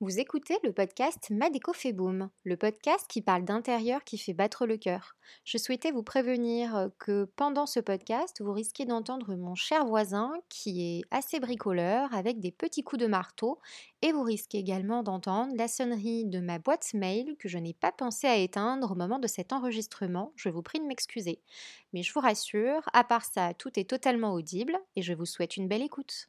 Vous écoutez le podcast fait boom, le podcast qui parle d'intérieur qui fait battre le cœur. Je souhaitais vous prévenir euh, que pendant ce podcast, vous risquez d'entendre mon cher voisin qui est assez bricoleur avec des petits coups de marteau et vous risquez également d'entendre la sonnerie de ma boîte mail que je n'ai pas pensé à éteindre au moment de cet enregistrement. Je vous prie de m'excuser. Mais je vous rassure, à part ça, tout est totalement audible et je vous souhaite une belle écoute.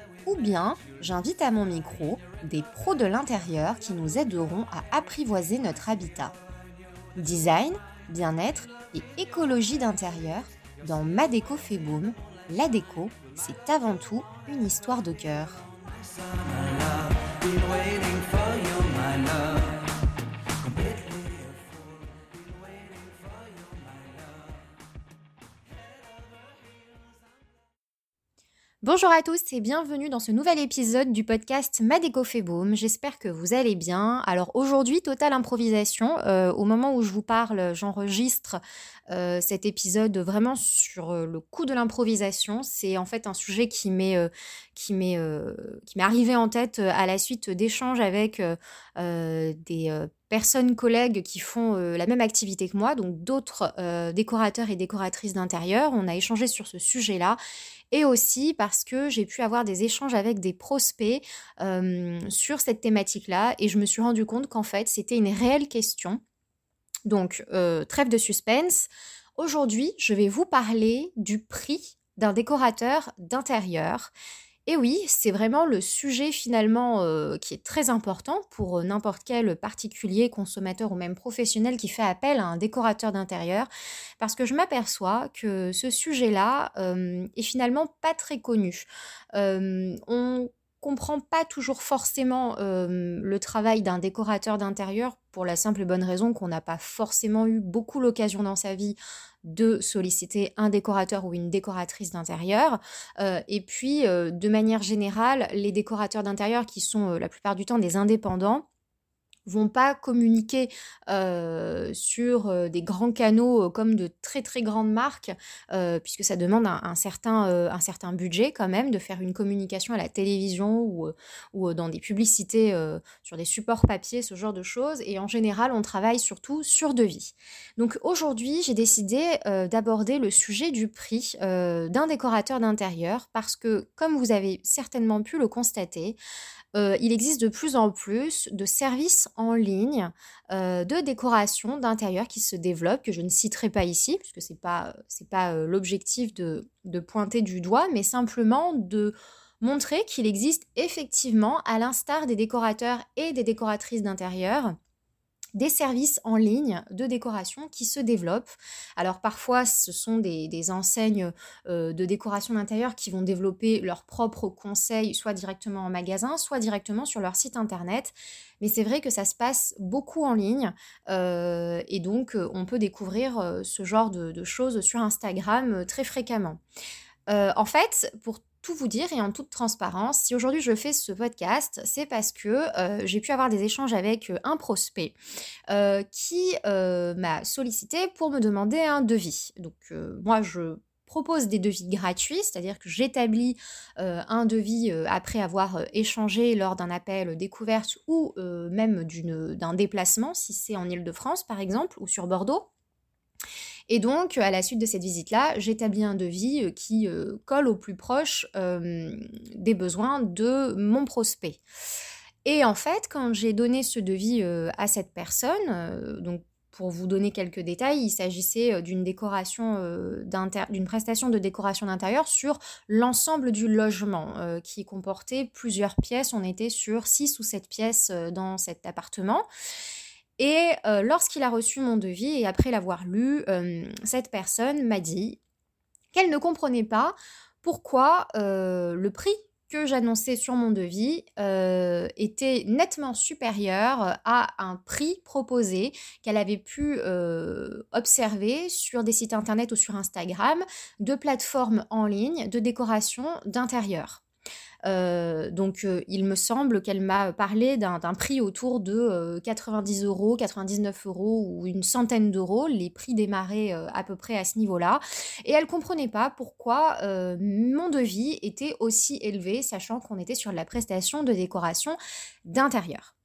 ou bien j'invite à mon micro des pros de l'intérieur qui nous aideront à apprivoiser notre habitat. Design, bien-être et écologie d'intérieur, dans Ma déco fait boom, la déco, c'est avant tout une histoire de cœur. Bonjour à tous et bienvenue dans ce nouvel épisode du podcast Madeco fait J'espère que vous allez bien. Alors aujourd'hui, totale improvisation. Euh, au moment où je vous parle, j'enregistre euh, cet épisode vraiment sur euh, le coup de l'improvisation. C'est en fait un sujet qui m'est qui m'est arrivé en tête à la suite d'échanges avec des personnes collègues qui font la même activité que moi, donc d'autres décorateurs et décoratrices d'intérieur. On a échangé sur ce sujet-là et aussi parce que j'ai pu avoir des échanges avec des prospects sur cette thématique-là et je me suis rendu compte qu'en fait c'était une réelle question. Donc, trêve de suspense. Aujourd'hui, je vais vous parler du prix d'un décorateur d'intérieur et oui, c'est vraiment le sujet finalement euh, qui est très important pour euh, n'importe quel particulier, consommateur ou même professionnel qui fait appel à un décorateur d'intérieur, parce que je m'aperçois que ce sujet-là euh, est finalement pas très connu. on comprend pas toujours forcément le travail d'un décorateur d'intérieur pour la simple et bonne raison qu'on n'a pas forcément eu beaucoup l'occasion dans sa vie de solliciter un décorateur ou une décoratrice d'intérieur. Euh, et puis, euh, de manière générale, les décorateurs d'intérieur qui sont euh, la plupart du temps des indépendants, vont pas communiquer sur des grands canaux comme de très très grandes marques, puisque ça demande un, certain, un certain budget quand même de faire une communication à la télévision ou, ou dans des publicités sur des supports papier, ce genre de choses. Et en général, on travaille surtout sur devis. Donc aujourd'hui, j'ai décidé d'aborder le sujet du prix d'un décorateur d'intérieur parce que, comme vous avez certainement pu le constater, il existe de plus en plus de services en ligne euh, de décoration d'intérieur qui se développent, que je ne citerai pas ici, puisque ce n'est pas, pas euh, l'objectif de pointer du doigt, mais simplement de montrer qu'il existe effectivement, à l'instar des décorateurs et des décoratrices d'intérieur, des services en ligne de décoration qui se développent. Alors parfois, ce sont des, enseignes euh, de décoration d'intérieur qui vont développer leurs propres conseils, soit directement en magasin, soit directement sur leur site internet. Mais c'est vrai que ça se passe beaucoup en ligne euh, et donc euh, on peut découvrir ce genre de, choses sur Instagram très fréquemment. en fait, pour tout vous dire et en toute transparence, si aujourd'hui je fais ce podcast, c'est parce que euh, j'ai pu avoir des échanges avec euh, un prospect euh, qui m'a sollicité pour me demander un devis. Donc moi je propose des devis gratuits, c'est-à-dire que j'établis un devis après avoir échangé lors d'un appel découverte ou même d'un déplacement, si c'est en Ile-de-France par exemple, ou sur Bordeaux. Et donc, à la suite de cette visite-là, j'établis un devis euh, qui euh, colle au plus proche euh, des besoins de mon prospect. Et en fait, quand j'ai donné ce devis à cette personne, pour vous donner quelques détails, il s'agissait d'une décoration d'une prestation de décoration d'intérieur sur l'ensemble du logement qui comportait plusieurs pièces. On était sur six ou sept pièces dans cet appartement. Et lorsqu'il a reçu mon devis et après l'avoir lu, cette personne m'a dit qu'elle ne comprenait pas pourquoi le prix que j'annonçais sur mon devis euh, était nettement supérieur à un prix proposé qu'elle avait pu euh, observer sur des sites internet ou sur Instagram de plateformes en ligne de décoration d'intérieur. Euh, donc, euh, il me semble qu'elle m'a parlé d'un prix autour de 90 euh, euros, 99 euros ou une centaine d'euros. Les prix démarraient à peu près à ce niveau-là. Et elle comprenait pas pourquoi mon devis était aussi élevé, sachant qu'on était sur la prestation de décoration d'intérieur.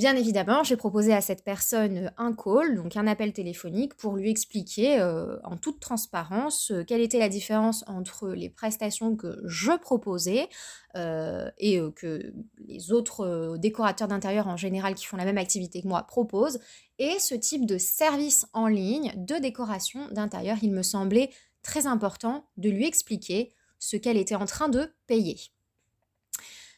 Bien évidemment, j'ai proposé à cette personne un call, donc un appel téléphonique, pour lui expliquer euh, en toute transparence euh, quelle était la différence entre les prestations que je proposais euh, et que les autres décorateurs d'intérieur en général qui font la même activité que moi proposent, et ce type de service en ligne de décoration d'intérieur. Il me semblait très important de lui expliquer ce qu'elle était en train de payer.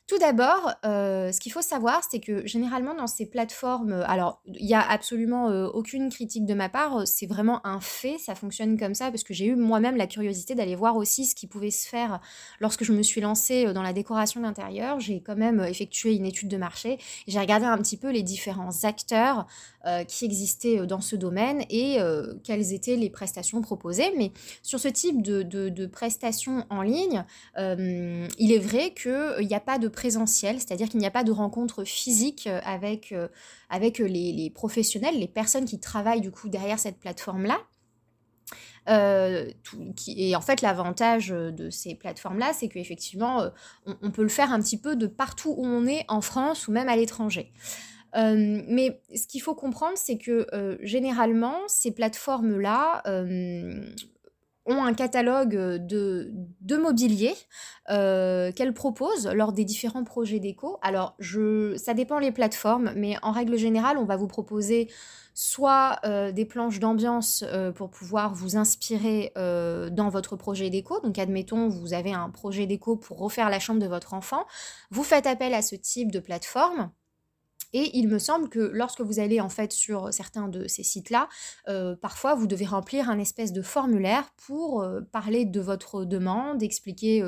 Tout d'abord, euh, ce qu'il faut savoir, c'est que généralement dans ces plateformes, euh, alors il n'y a absolument euh, aucune critique de ma part, c'est vraiment un fait, ça fonctionne comme ça, parce que j'ai eu moi-même la curiosité d'aller voir aussi ce qui pouvait se faire lorsque je me suis lancée dans la décoration d'intérieur. J'ai quand même effectué une étude de marché, j'ai regardé un petit peu les différents acteurs qui existaient dans ce domaine et quelles étaient les prestations proposées. Mais sur ce type de, de prestations en ligne, il est vrai qu'il n'y a pas de présentiel, c'est-à-dire qu'il n'y a pas de rencontre physique euh, avec, euh, avec euh, les, professionnels, les personnes qui travaillent du coup derrière cette plateforme-là. et en fait, l'avantage de ces plateformes-là, c'est qu'effectivement, on, peut le faire un petit peu de partout où on est, en France ou même à l'étranger. Mais ce qu'il faut comprendre, c'est que généralement, ces plateformes-là ont un catalogue de, de mobilier euh, qu'elles proposent lors des différents projets déco. Alors, je, ça dépend les plateformes, mais en règle générale, on va vous proposer soit euh, des planches d'ambiance euh, pour pouvoir vous inspirer dans votre projet déco. Donc, admettons, vous avez un projet déco pour refaire la chambre de votre enfant. Vous faites appel à ce type de plateforme. Et il me semble que lorsque vous allez en fait sur certains de ces sites-là, euh, parfois vous devez remplir un espèce de formulaire pour euh, parler de votre demande, expliquer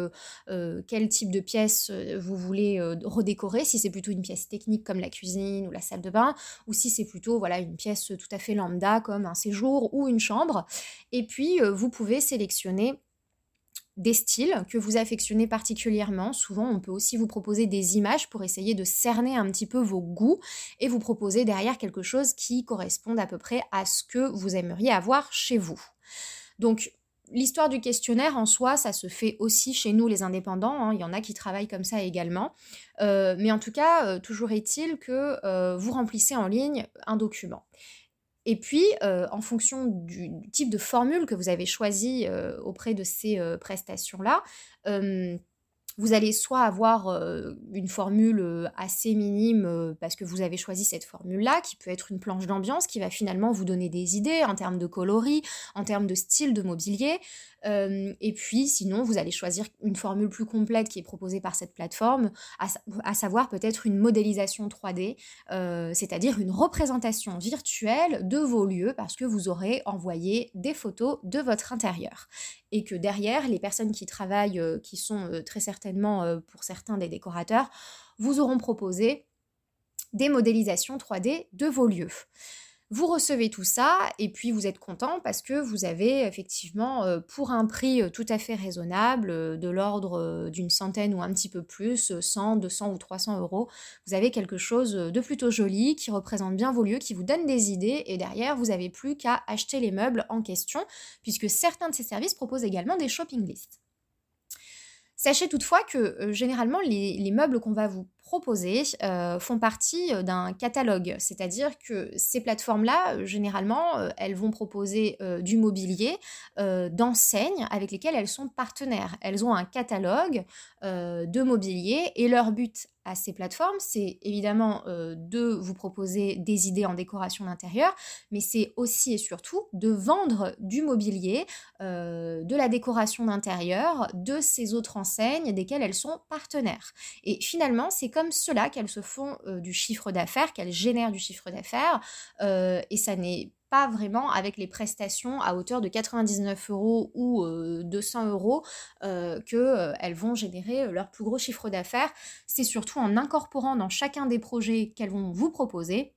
euh, quel type de pièce vous voulez redécorer, si c'est plutôt une pièce technique comme la cuisine ou la salle de bain, ou si c'est plutôt voilà une pièce tout à fait lambda comme un séjour ou une chambre. Et puis vous pouvez sélectionner des styles que vous affectionnez particulièrement. Souvent, on peut aussi vous proposer des images pour essayer de cerner un petit peu vos goûts et vous proposer derrière quelque chose qui corresponde à peu près à ce que vous aimeriez avoir chez vous. Donc, L'histoire du questionnaire en soi, ça se fait aussi chez nous les indépendants. Hein. Il y en a qui travaillent comme ça également. Euh, mais en tout cas, euh, toujours est-il que euh, vous remplissez en ligne un document. Et puis, euh, en fonction du, type de formule que vous avez choisi euh, auprès de ces euh, prestations-là, vous allez soit avoir une formule assez minime parce que vous avez choisi cette formule-là, qui peut être une planche d'ambiance qui va finalement vous donner des idées en termes de coloris, en termes de style de mobilier, euh, et puis, sinon, vous allez choisir une formule plus complète qui est proposée par cette plateforme, à, savoir peut-être une modélisation 3D, euh, c'est-à-dire une représentation virtuelle de vos lieux parce que vous aurez envoyé des photos de votre intérieur. Et que derrière, les personnes qui travaillent, euh, qui sont très certainement pour certains des décorateurs, vous auront proposé des modélisations 3D de vos lieux. Vous recevez tout ça et puis vous êtes content parce que vous avez effectivement, euh, pour un prix euh, tout à fait raisonnable, euh, de l'ordre d'une centaine ou un petit peu plus, 100, 200 ou 300 euros, vous avez quelque chose de plutôt joli qui représente bien vos lieux, qui vous donne des idées et derrière, vous n'avez plus qu'à acheter les meubles en question puisque certains de ces services proposent également des shopping lists. Sachez toutefois que généralement les meubles qu'on va vous euh, font partie euh, d'un catalogue, c'est-à-dire que ces plateformes-là, euh, généralement, elles vont proposer du mobilier d'enseignes avec lesquelles elles sont partenaires. Elles ont un catalogue de mobilier et leur but à ces plateformes, c'est évidemment euh, de vous proposer des idées en décoration d'intérieur, mais c'est aussi et surtout de vendre du mobilier, euh, de la décoration d'intérieur, de ces autres enseignes desquelles elles sont partenaires. Et finalement, c'est comme cela qu'elles se font euh, du chiffre d'affaires, qu'elles génèrent du chiffre d'affaires, et ça n'est vraiment avec les prestations à hauteur de 99 euros ou 200 euh, euros euh, qu'elles euh, vont générer leur plus gros chiffre d'affaires. C'est surtout en incorporant dans chacun des projets qu'elles vont vous proposer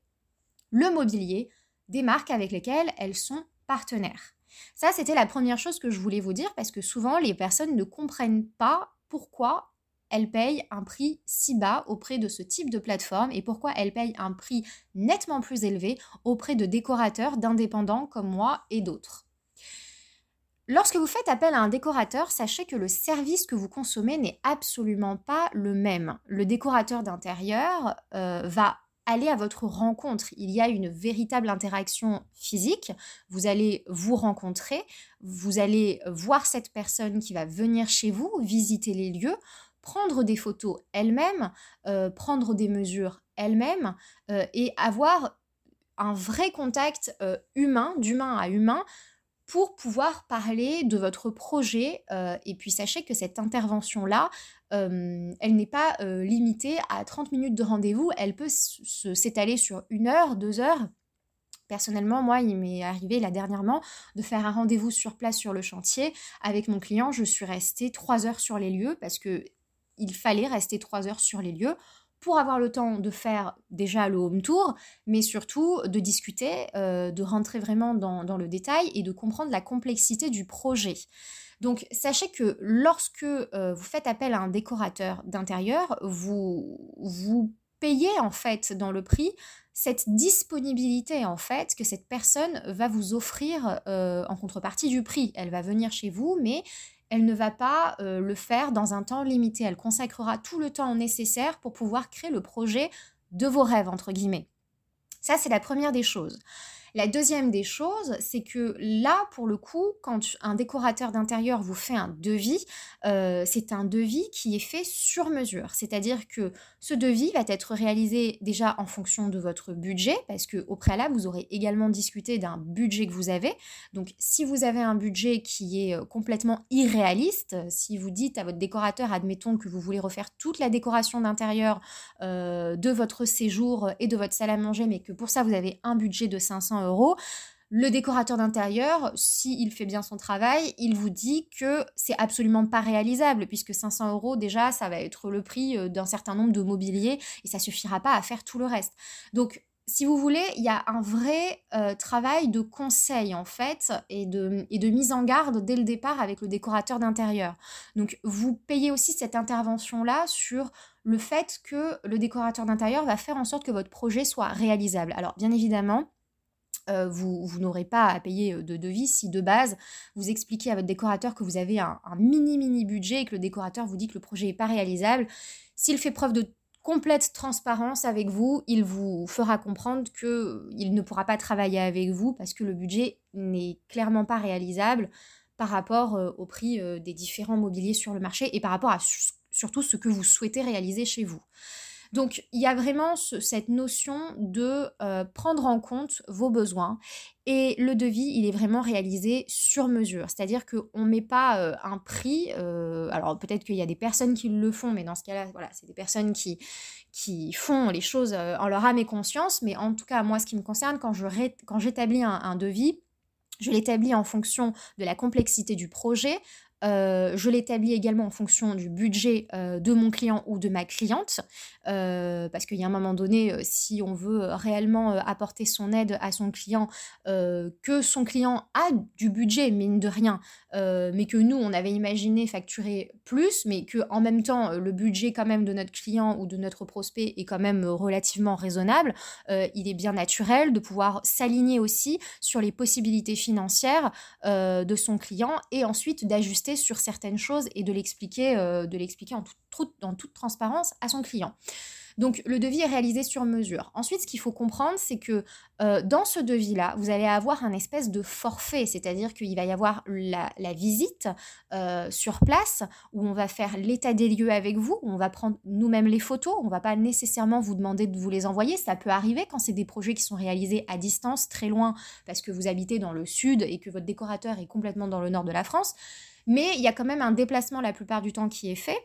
le mobilier des marques avec lesquelles elles sont partenaires. Ça, c'était la première chose que je voulais vous dire parce que souvent les personnes ne comprennent pas pourquoi elle paye un prix si bas auprès de ce type de plateforme et pourquoi elle paye un prix nettement plus élevé auprès de décorateurs, d'indépendants comme moi et d'autres. Lorsque vous faites appel à un décorateur, sachez que le service que vous consommez n'est absolument pas le même. Le décorateur d'intérieur euh, va aller à votre rencontre. Il y a une véritable interaction physique. Vous allez vous rencontrer, vous allez voir cette personne qui va venir chez vous, visiter les lieux prendre des photos elle-même, euh, prendre des mesures elle-même euh, et avoir un vrai contact euh, humain, d'humain à humain, pour pouvoir parler de votre projet. et puis sachez que cette intervention-là, elle n'est pas limitée à 30 minutes de rendez-vous, elle peut s'étaler sur une heure, deux heures. Personnellement, moi, il m'est arrivé là dernièrement de faire un rendez-vous sur place sur le chantier avec mon client. Je suis restée trois heures sur les lieux parce que il fallait rester trois heures sur les lieux pour avoir le temps de faire déjà le home tour, mais surtout de discuter, euh, de rentrer vraiment dans, le détail et de comprendre la complexité du projet. Donc sachez que lorsque euh, vous faites appel à un décorateur d'intérieur, vous, vous payez en fait dans le prix cette disponibilité en fait que cette personne va vous offrir euh, en contrepartie du prix. Elle va venir chez vous, mais elle ne va pas euh, le faire dans un temps limité. Elle consacrera tout le temps nécessaire pour pouvoir créer le projet de vos rêves, entre guillemets. Ça, c'est la première des choses. La deuxième des choses, c'est que là, pour le coup, quand un décorateur d'intérieur vous fait un devis, euh, c'est un devis qui est fait sur mesure. C'est-à-dire que ce devis va être réalisé déjà en fonction de votre budget, parce qu'au préalable, vous aurez également discuté d'un budget que vous avez. Donc, si vous avez un budget qui est euh, complètement irréaliste, si vous dites à votre décorateur, admettons que vous voulez refaire toute la décoration d'intérieur euh, de votre séjour et de votre salle à manger, mais que pour ça, vous avez un budget de 500 euros, le décorateur d'intérieur, s'il fait bien son travail, il vous dit que c'est absolument pas réalisable, puisque 500 euros, déjà, ça va être le prix euh, d'un certain nombre de mobiliers et ça suffira pas à faire tout le reste. Donc, si vous voulez, il y a un vrai euh, travail de conseil en fait et de, mise en garde dès le départ avec le décorateur d'intérieur. Donc vous payez aussi cette intervention-là sur le fait que le décorateur d'intérieur va faire en sorte que votre projet soit réalisable. Alors bien évidemment, euh, vous, n'aurez pas à payer euh, de devis si de base vous expliquez à votre décorateur que vous avez un, mini mini budget et que le décorateur vous dit que le projet n'est pas réalisable. S'il fait preuve de complète transparence avec vous, il vous fera comprendre qu'il euh, ne pourra pas travailler avec vous parce que le budget n'est clairement pas réalisable par rapport au prix des différents mobiliers sur le marché et par rapport à surtout ce que vous souhaitez réaliser chez vous. Donc il y a vraiment cette notion de euh, prendre en compte vos besoins et le devis, il est vraiment réalisé sur mesure. C'est-à-dire qu'on ne met pas euh, un prix. Euh, alors peut-être qu'il y a des personnes qui le font, mais dans ce cas-là, voilà, c'est des personnes qui, font les choses en leur âme et conscience. Mais en tout cas, moi, ce qui me concerne, quand j'établis un, un devis, je l'établis en fonction de la complexité du projet, euh, je l'établis également en fonction du budget euh, de mon client ou de ma cliente, euh, parce qu'il y a un moment donné, si on veut réellement apporter son aide à son client, que son client a du budget, mine de rien, mais que nous, on avait imaginé facturer plus, mais que en même temps, le budget quand même de notre client ou de notre prospect est quand même relativement raisonnable, il est bien naturel de pouvoir s'aligner aussi sur les possibilités financières de son client et ensuite d'ajuster sur certaines choses et de l'expliquer, euh, de en, toute transparence à son client. Donc le devis est réalisé sur mesure. Ensuite, ce qu'il faut comprendre, c'est que euh, dans ce devis-là, vous allez avoir un espèce de forfait, c'est-à-dire qu'il va y avoir la, visite euh, sur place où on va faire l'état des lieux avec vous, où on va prendre nous-mêmes les photos, on ne va pas nécessairement vous demander de vous les envoyer, ça peut arriver quand c'est des projets qui sont réalisés à distance, très loin, parce que vous habitez dans le sud et que votre décorateur est complètement dans le nord de la France, mais il y a quand même un déplacement la plupart du temps qui est fait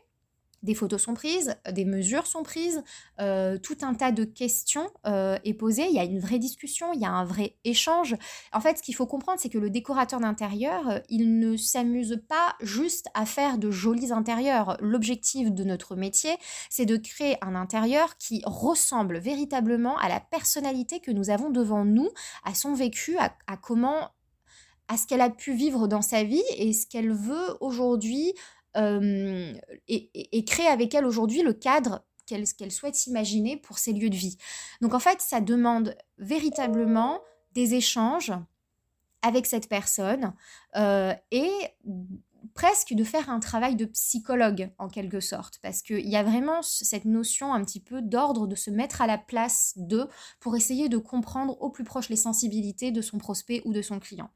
des photos sont prises, des mesures sont prises, euh, tout un tas de questions euh, est posé, il y a une vraie discussion, il y a un vrai échange. En fait, ce qu'il faut comprendre, c'est que le décorateur d'intérieur, euh, il ne s'amuse pas juste à faire de jolis intérieurs. L'objectif de notre métier, c'est de créer un intérieur qui ressemble véritablement à la personnalité que nous avons devant nous, à son vécu, à, comment à ce qu'elle a pu vivre dans sa vie et ce qu'elle veut aujourd'hui et, créer avec elle aujourd'hui le cadre qu'elle souhaite s'imaginer pour ses lieux de vie. Donc en fait, ça demande véritablement des échanges avec cette personne euh, et presque de faire un travail de psychologue en quelque sorte, parce qu'il y a vraiment cette notion un petit peu d'ordre de se mettre à la place d'eux pour essayer de comprendre au plus proche les sensibilités de son prospect ou de son client.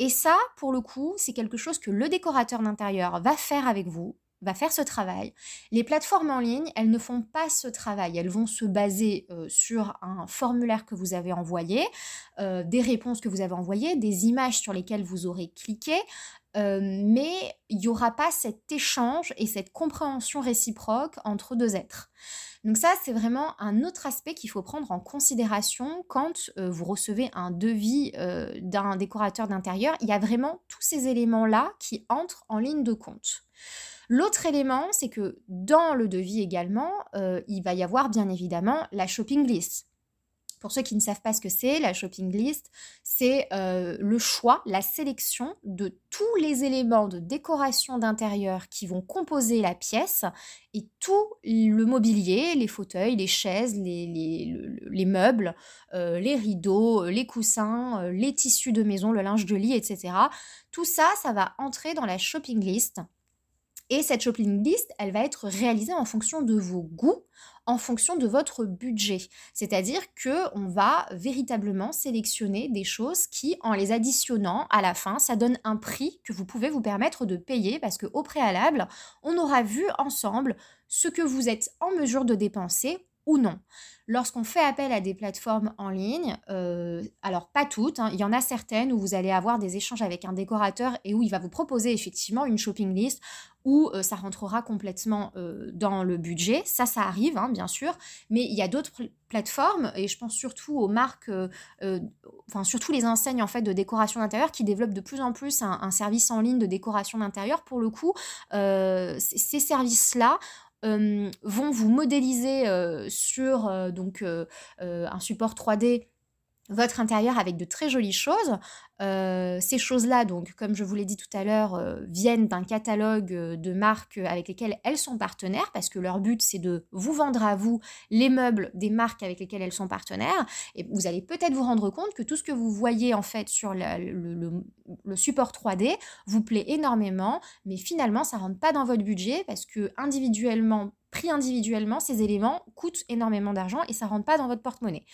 Et ça, pour le coup, c'est quelque chose que le décorateur d'intérieur va faire avec vous, va faire ce travail. Les plateformes en ligne, elles ne font pas ce travail. Elles vont se baser euh, sur un formulaire que vous avez envoyé, euh, des réponses que vous avez envoyées, des images sur lesquelles vous aurez cliqué, euh, mais il n'y aura pas cet échange et cette compréhension réciproque entre deux êtres. Donc ça, c'est vraiment un autre aspect qu'il faut prendre en considération quand euh, vous recevez un devis euh, d'un décorateur d'intérieur. Il y a vraiment tous ces éléments-là qui entrent en ligne de compte. L'autre élément, c'est que dans le devis également, euh, il va y avoir bien évidemment la shopping list. Pour ceux qui ne savent pas ce que c'est, la shopping list, c'est euh, le choix, la sélection de tous les éléments de décoration d'intérieur qui vont composer la pièce et tout le mobilier, les fauteuils, les chaises, les, meubles, euh, les rideaux, les coussins, euh, les tissus de maison, le linge de lit, etc. Tout ça, ça va entrer dans la shopping list. Et cette shopping list, elle va être réalisée en fonction de vos goûts, en fonction de votre budget. C'est-à-dire que on va véritablement sélectionner des choses qui, en les additionnant à la fin, ça donne un prix que vous pouvez vous permettre de payer parce qu'au préalable, on aura vu ensemble ce que vous êtes en mesure de dépenser ou non. Lorsqu'on fait appel à des plateformes en ligne, euh, alors pas toutes, hein, il y en a certaines où vous allez avoir des échanges avec un décorateur et où il va vous proposer effectivement une shopping list où euh, ça rentrera complètement euh, dans le budget. Ça, ça arrive, hein, bien sûr, mais il y a d'autres plateformes et je pense surtout aux marques, enfin surtout les enseignes en fait de décoration d'intérieur qui développent de plus en plus un, un service en ligne de décoration d'intérieur. Pour le coup, ces services-là vont vous modéliser sur donc un support 3D votre intérieur avec de très jolies choses. Euh, ces choses-là, donc, comme je vous l'ai dit tout à l'heure, euh, viennent d'un catalogue euh, de marques avec lesquelles elles sont partenaires, parce que leur but, c'est de vous vendre à vous les meubles des marques avec lesquelles elles sont partenaires. Et vous allez peut-être vous rendre compte que tout ce que vous voyez en fait sur le, support 3D vous plaît énormément, mais finalement, ça rentre pas dans votre budget parce que individuellement, individuellement, ces éléments coûtent énormément d'argent et ça rentre pas dans votre porte-monnaie.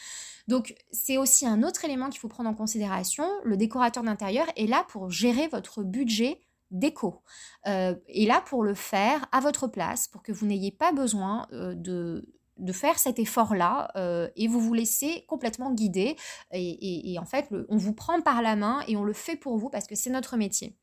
Donc c'est aussi un autre élément qu'il faut prendre en considération. Le décorateur d'intérieur est là pour gérer votre budget déco. Euh, et là pour le faire à votre place, pour que vous n'ayez pas besoin euh, de, de faire cet effort-là euh, et vous vous laissez complètement guider. Et, en fait, on vous prend par la main et on le fait pour vous parce que c'est notre métier.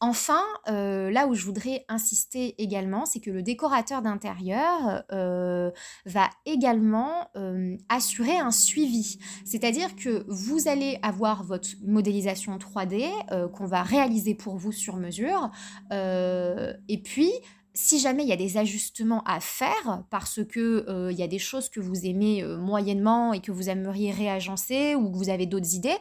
Enfin, euh, là où je voudrais insister également, c'est que le décorateur d'intérieur euh, va également euh, assurer un suivi. C'est-à-dire que vous allez avoir votre modélisation 3D qu'on va réaliser pour vous sur mesure. et puis, si jamais il y a des ajustements à faire parce que il y a des choses que vous aimez moyennement et que vous aimeriez réagencer ou que vous avez d'autres idées,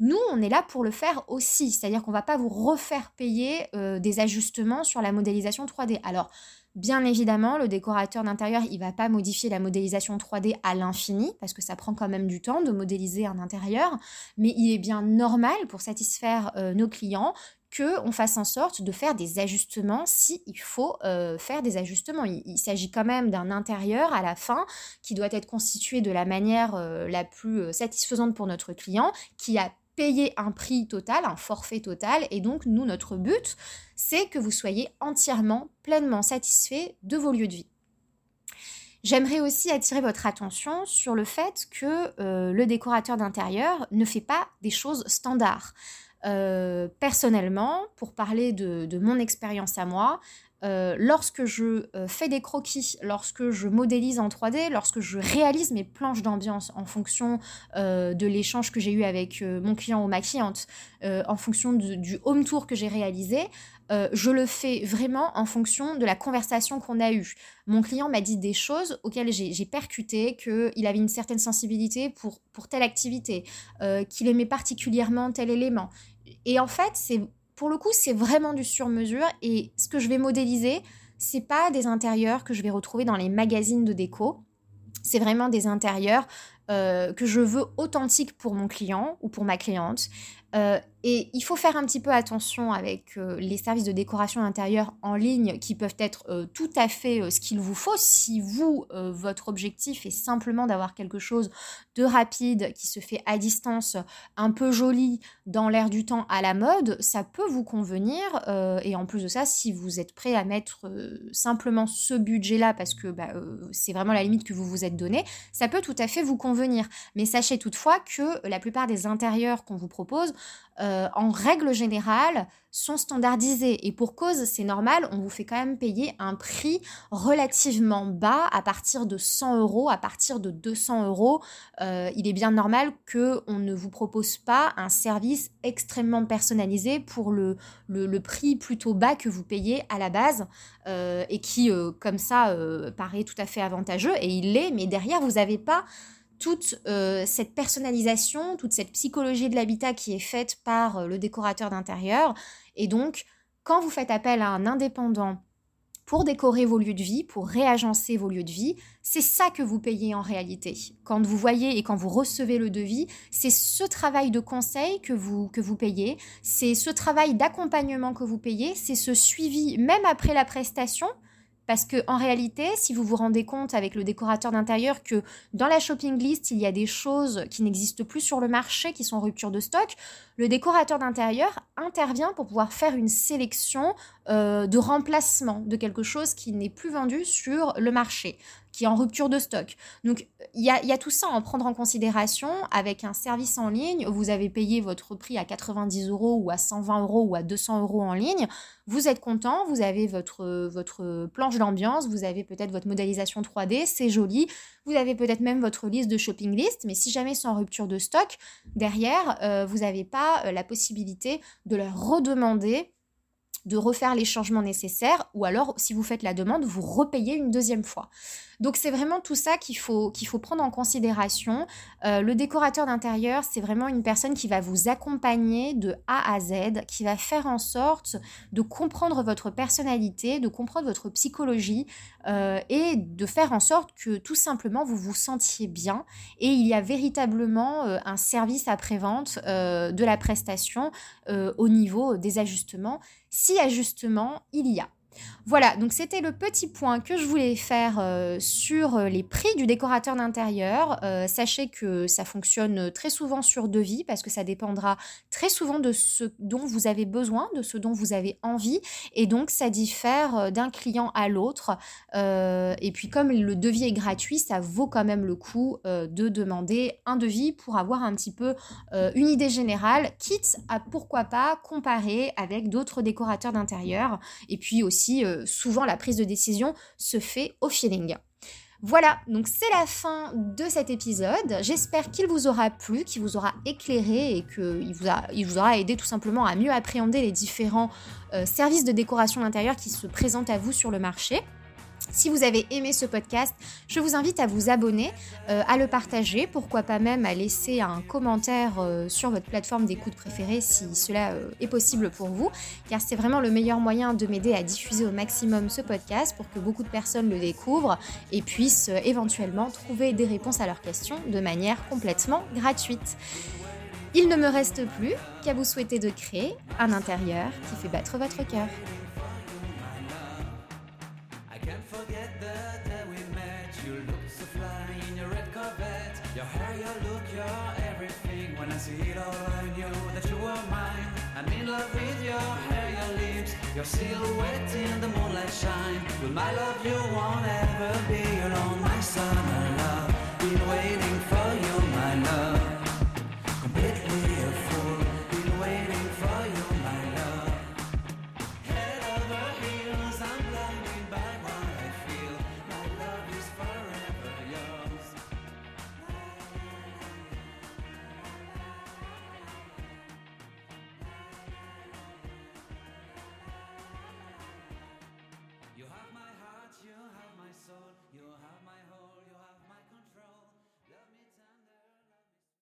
nous, on est là pour le faire aussi, c'est-à-dire qu'on ne va pas vous refaire payer euh, des ajustements sur la modélisation 3D. Alors, bien évidemment, le décorateur d'intérieur, il ne va pas modifier la modélisation 3D à l'infini, parce que ça prend quand même du temps de modéliser un intérieur, mais il est bien normal pour satisfaire euh, nos clients qu'on fasse en sorte de faire des ajustements si faut euh, faire des ajustements. Il, s'agit quand même d'un intérieur à la fin qui doit être constitué de la manière la plus satisfaisante pour notre client, qui a payé un prix total, un forfait total, et donc nous, notre but, c'est que vous soyez entièrement, pleinement satisfait de vos lieux de vie. J'aimerais aussi attirer votre attention sur le fait que le décorateur d'intérieur ne fait pas des choses standards. Euh, personnellement, pour parler de, mon expérience à moi, euh, lorsque je euh, fais des croquis, lorsque je modélise en 3D, lorsque je réalise mes planches d'ambiance en fonction de l'échange que j'ai eu avec mon client ou ma cliente, en fonction du home tour que j'ai réalisé, je le fais vraiment en fonction de la conversation qu'on a eue. Mon client m'a dit des choses auxquelles j'ai percuté, qu'il avait une certaine sensibilité pour, pour telle activité, qu'il aimait particulièrement tel élément. Et en fait, c'est pour le coup, c'est vraiment du sur-mesure. Et ce que je vais modéliser, c'est pas des intérieurs que je vais retrouver dans les magazines de déco. C'est vraiment des intérieurs euh, que je veux authentiques pour mon client ou pour ma cliente. Euh, et il faut faire un petit peu attention avec euh, les services de décoration intérieure en ligne qui peuvent être euh, tout à fait ce qu'il vous faut. Si vous, votre objectif est simplement d'avoir quelque chose de rapide qui se fait à distance, un peu joli, dans l'air du temps à la mode, ça peut vous convenir. et en plus de ça, si vous êtes prêt à mettre simplement ce budget-là parce que bah, c'est vraiment la limite que vous vous êtes donné, ça peut tout à fait vous convenir. Mais sachez toutefois que la plupart des intérieurs qu'on vous propose euh, en règle générale, sont standardisés. Et pour cause, c'est normal, on vous fait quand même payer un prix relativement bas à partir de 100 euros, à partir de 200 euros. Euh, il est bien normal qu'on ne vous propose pas un service extrêmement personnalisé pour le, le, prix plutôt bas que vous payez à la base euh, et qui, comme ça, paraît tout à fait avantageux. Et il l'est, mais derrière, vous n'avez pas toute euh, cette personnalisation, toute cette psychologie de l'habitat qui est faite par euh, le décorateur d'intérieur. Et donc, quand vous faites appel à un indépendant pour décorer vos lieux de vie, pour réagencer vos lieux de vie, c'est ça que vous payez en réalité. Quand vous voyez et quand vous recevez le devis, c'est ce travail de conseil que vous, que vous payez, c'est ce travail d'accompagnement que vous payez, c'est ce suivi même après la prestation parce que en réalité, si vous vous rendez compte avec le décorateur d'intérieur que dans la shopping list, il y a des choses qui n'existent plus sur le marché, qui sont en rupture de stock, le décorateur d'intérieur intervient pour pouvoir faire une sélection euh, de remplacement de quelque chose qui n'est plus vendu sur le marché qui est en rupture de stock. Donc il y a, tout ça à en prendre en considération avec un service en ligne. Vous avez payé votre prix à 90 euros ou à 120 euros ou à 200 euros en ligne. Vous êtes content, vous avez votre, planche d'ambiance, vous avez peut-être votre modélisation 3D, c'est joli. Vous avez peut-être même votre liste de shopping list, mais si jamais c'est en rupture de stock, derrière, euh, vous n'avez pas euh, la possibilité de leur redemander de refaire les changements nécessaires ou alors si vous faites la demande, vous repayez une deuxième fois. Donc c'est vraiment tout ça qu'il faut, prendre en considération. Euh, le décorateur d'intérieur, c'est vraiment une personne qui va vous accompagner de A à Z, qui va faire en sorte de comprendre votre personnalité, de comprendre votre psychologie euh, et de faire en sorte que tout simplement vous vous sentiez bien. Et il y a véritablement euh, un service après-vente de la prestation au niveau des ajustements si ajustement il y a. Voilà, donc c'était le petit point que je voulais faire euh, sur euh, les prix du décorateur d'intérieur. Euh, sachez que ça fonctionne très souvent sur devis parce que ça dépendra très souvent de ce dont vous avez besoin, de ce dont vous avez envie. Et donc ça diffère d'un client à l'autre. et puis comme le devis est gratuit, ça vaut quand même le coup de demander un devis pour avoir un petit peu une idée générale, quitte à pourquoi pas comparer avec d'autres décorateurs d'intérieur. Et puis aussi souvent la prise de décision se fait au feeling. Voilà, donc c'est la fin de cet épisode. J'espère qu'il vous aura plu, qu'il vous aura éclairé et qu'il vous, vous aura aidé tout simplement à mieux appréhender les différents euh, services de décoration intérieure qui se présentent à vous sur le marché. Si vous avez aimé ce podcast, je vous invite à vous abonner, euh, à le partager, pourquoi pas même à laisser un commentaire euh, sur votre plateforme d'écoute préférée si cela euh, est possible pour vous, car c'est vraiment le meilleur moyen de m'aider à diffuser au maximum ce podcast pour que beaucoup de personnes le découvrent et puissent éventuellement trouver des réponses à leurs questions de manière complètement gratuite. Il ne me reste plus qu'à vous souhaiter de créer un intérieur qui fait battre votre cœur. forget the day we met. You looked so fly in your red Corvette. Your hair, your look, your everything. When I see it all, I knew that you were mine. I'm in love with your hair, your lips, your silhouette in the moonlight shine. With my love, you won't ever be alone. My summer love, been waiting